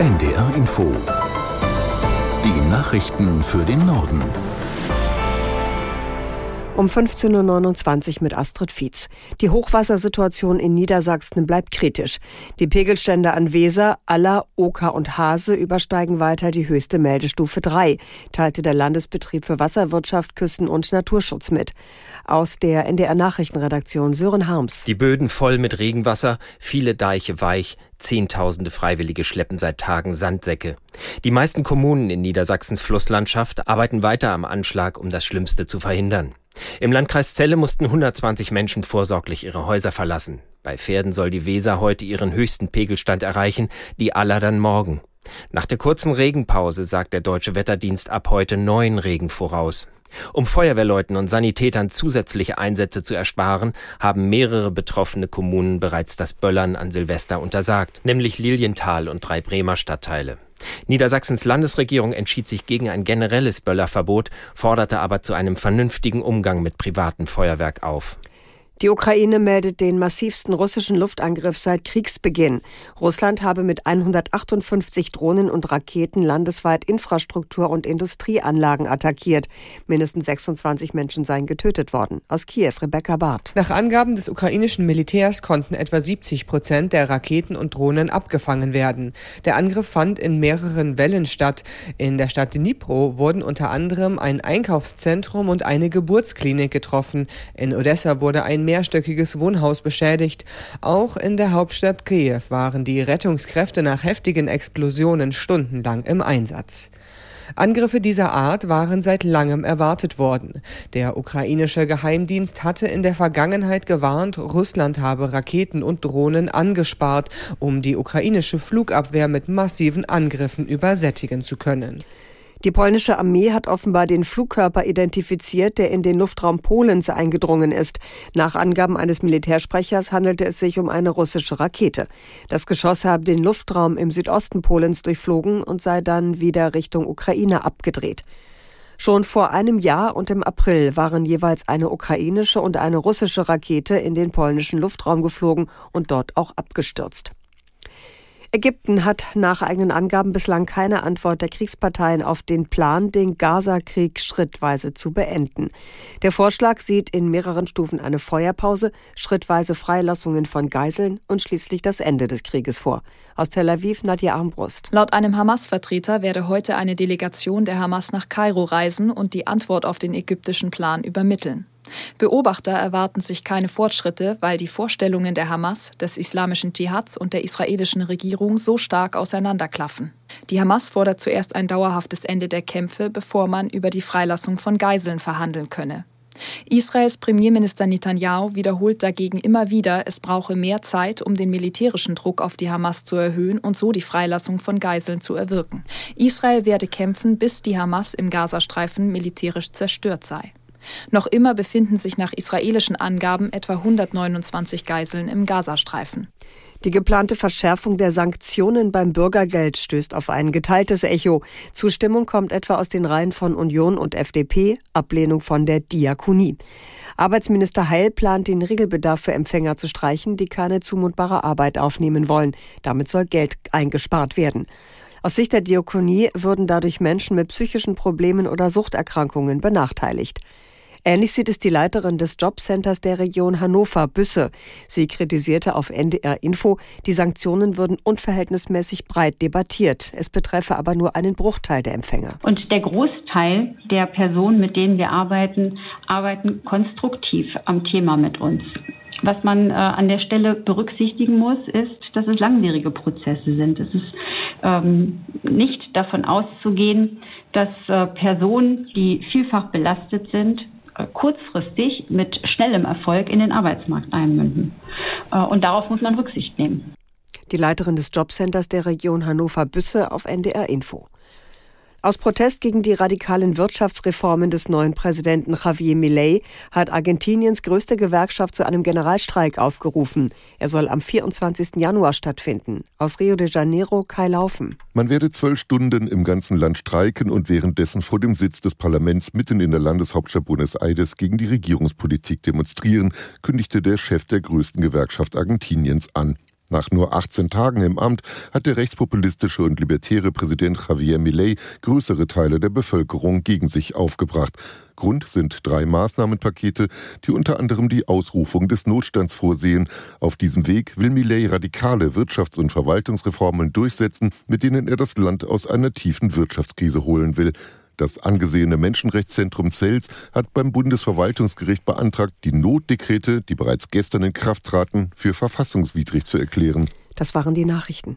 NDR Info. Die Nachrichten für den Norden. Um 15.29 Uhr mit Astrid Fietz. Die Hochwassersituation in Niedersachsen bleibt kritisch. Die Pegelstände an Weser, Aller, Oker und Hase übersteigen weiter die höchste Meldestufe 3, teilte der Landesbetrieb für Wasserwirtschaft, Küsten- und Naturschutz mit. Aus der NDR Nachrichtenredaktion Sören Harms. Die Böden voll mit Regenwasser, viele Deiche weich, Zehntausende Freiwillige schleppen seit Tagen Sandsäcke. Die meisten Kommunen in Niedersachsens Flusslandschaft arbeiten weiter am Anschlag, um das Schlimmste zu verhindern. Im Landkreis Celle mussten 120 Menschen vorsorglich ihre Häuser verlassen. Bei Pferden soll die Weser heute ihren höchsten Pegelstand erreichen, die Aller dann morgen. Nach der kurzen Regenpause sagt der Deutsche Wetterdienst ab heute neuen Regen voraus. Um Feuerwehrleuten und Sanitätern zusätzliche Einsätze zu ersparen, haben mehrere betroffene Kommunen bereits das Böllern an Silvester untersagt, nämlich Lilienthal und drei Bremer Stadtteile. Niedersachsens Landesregierung entschied sich gegen ein generelles Böllerverbot, forderte aber zu einem vernünftigen Umgang mit privatem Feuerwerk auf. Die Ukraine meldet den massivsten russischen Luftangriff seit Kriegsbeginn. Russland habe mit 158 Drohnen und Raketen landesweit Infrastruktur und Industrieanlagen attackiert. Mindestens 26 Menschen seien getötet worden. Aus Kiew, Rebecca Barth. Nach Angaben des ukrainischen Militärs konnten etwa 70 Prozent der Raketen und Drohnen abgefangen werden. Der Angriff fand in mehreren Wellen statt. In der Stadt Dnipro wurden unter anderem ein Einkaufszentrum und eine Geburtsklinik getroffen. In Odessa wurde ein mehrstöckiges Wohnhaus beschädigt. Auch in der Hauptstadt Kiew waren die Rettungskräfte nach heftigen Explosionen stundenlang im Einsatz. Angriffe dieser Art waren seit langem erwartet worden. Der ukrainische Geheimdienst hatte in der Vergangenheit gewarnt, Russland habe Raketen und Drohnen angespart, um die ukrainische Flugabwehr mit massiven Angriffen übersättigen zu können. Die polnische Armee hat offenbar den Flugkörper identifiziert, der in den Luftraum Polens eingedrungen ist. Nach Angaben eines Militärsprechers handelte es sich um eine russische Rakete. Das Geschoss habe den Luftraum im Südosten Polens durchflogen und sei dann wieder Richtung Ukraine abgedreht. Schon vor einem Jahr und im April waren jeweils eine ukrainische und eine russische Rakete in den polnischen Luftraum geflogen und dort auch abgestürzt. Ägypten hat nach eigenen Angaben bislang keine Antwort der Kriegsparteien auf den Plan, den Gaza-Krieg schrittweise zu beenden. Der Vorschlag sieht in mehreren Stufen eine Feuerpause, schrittweise Freilassungen von Geiseln und schließlich das Ende des Krieges vor. Aus Tel Aviv Nadja Armbrust. Laut einem Hamas-Vertreter werde heute eine Delegation der Hamas nach Kairo reisen und die Antwort auf den ägyptischen Plan übermitteln. Beobachter erwarten sich keine Fortschritte, weil die Vorstellungen der Hamas, des islamischen Dschihads und der israelischen Regierung so stark auseinanderklaffen. Die Hamas fordert zuerst ein dauerhaftes Ende der Kämpfe, bevor man über die Freilassung von Geiseln verhandeln könne. Israels Premierminister Netanyahu wiederholt dagegen immer wieder, es brauche mehr Zeit, um den militärischen Druck auf die Hamas zu erhöhen und so die Freilassung von Geiseln zu erwirken. Israel werde kämpfen, bis die Hamas im Gazastreifen militärisch zerstört sei. Noch immer befinden sich nach israelischen Angaben etwa 129 Geiseln im Gazastreifen. Die geplante Verschärfung der Sanktionen beim Bürgergeld stößt auf ein geteiltes Echo. Zustimmung kommt etwa aus den Reihen von Union und FDP, Ablehnung von der Diakonie. Arbeitsminister Heil plant, den Regelbedarf für Empfänger zu streichen, die keine zumutbare Arbeit aufnehmen wollen. Damit soll Geld eingespart werden. Aus Sicht der Diakonie würden dadurch Menschen mit psychischen Problemen oder Suchterkrankungen benachteiligt. Ähnlich sieht es die Leiterin des Jobcenters der Region Hannover, Büsse. Sie kritisierte auf NDR Info, die Sanktionen würden unverhältnismäßig breit debattiert. Es betreffe aber nur einen Bruchteil der Empfänger. Und der Großteil der Personen, mit denen wir arbeiten, arbeiten konstruktiv am Thema mit uns. Was man äh, an der Stelle berücksichtigen muss, ist, dass es langwierige Prozesse sind. Es ist ähm, nicht davon auszugehen, dass äh, Personen, die vielfach belastet sind, kurzfristig mit schnellem Erfolg in den Arbeitsmarkt einmünden. Äh, und darauf muss man Rücksicht nehmen. Die Leiterin des Jobcenters der Region Hannover-Büsse auf NDR Info. Aus Protest gegen die radikalen Wirtschaftsreformen des neuen Präsidenten Javier Milei hat Argentiniens größte Gewerkschaft zu einem Generalstreik aufgerufen. Er soll am 24. Januar stattfinden. Aus Rio de Janeiro Kai Laufen. Man werde zwölf Stunden im ganzen Land streiken und währenddessen vor dem Sitz des Parlaments mitten in der Landeshauptstadt Buenos Aires gegen die Regierungspolitik demonstrieren, kündigte der Chef der größten Gewerkschaft Argentiniens an. Nach nur 18 Tagen im Amt hat der rechtspopulistische und libertäre Präsident Javier Milei größere Teile der Bevölkerung gegen sich aufgebracht. Grund sind drei Maßnahmenpakete, die unter anderem die Ausrufung des Notstands vorsehen. Auf diesem Weg will Millet radikale Wirtschafts- und Verwaltungsreformen durchsetzen, mit denen er das Land aus einer tiefen Wirtschaftskrise holen will. Das angesehene Menschenrechtszentrum Zels hat beim Bundesverwaltungsgericht beantragt, die Notdekrete, die bereits gestern in Kraft traten, für verfassungswidrig zu erklären. Das waren die Nachrichten.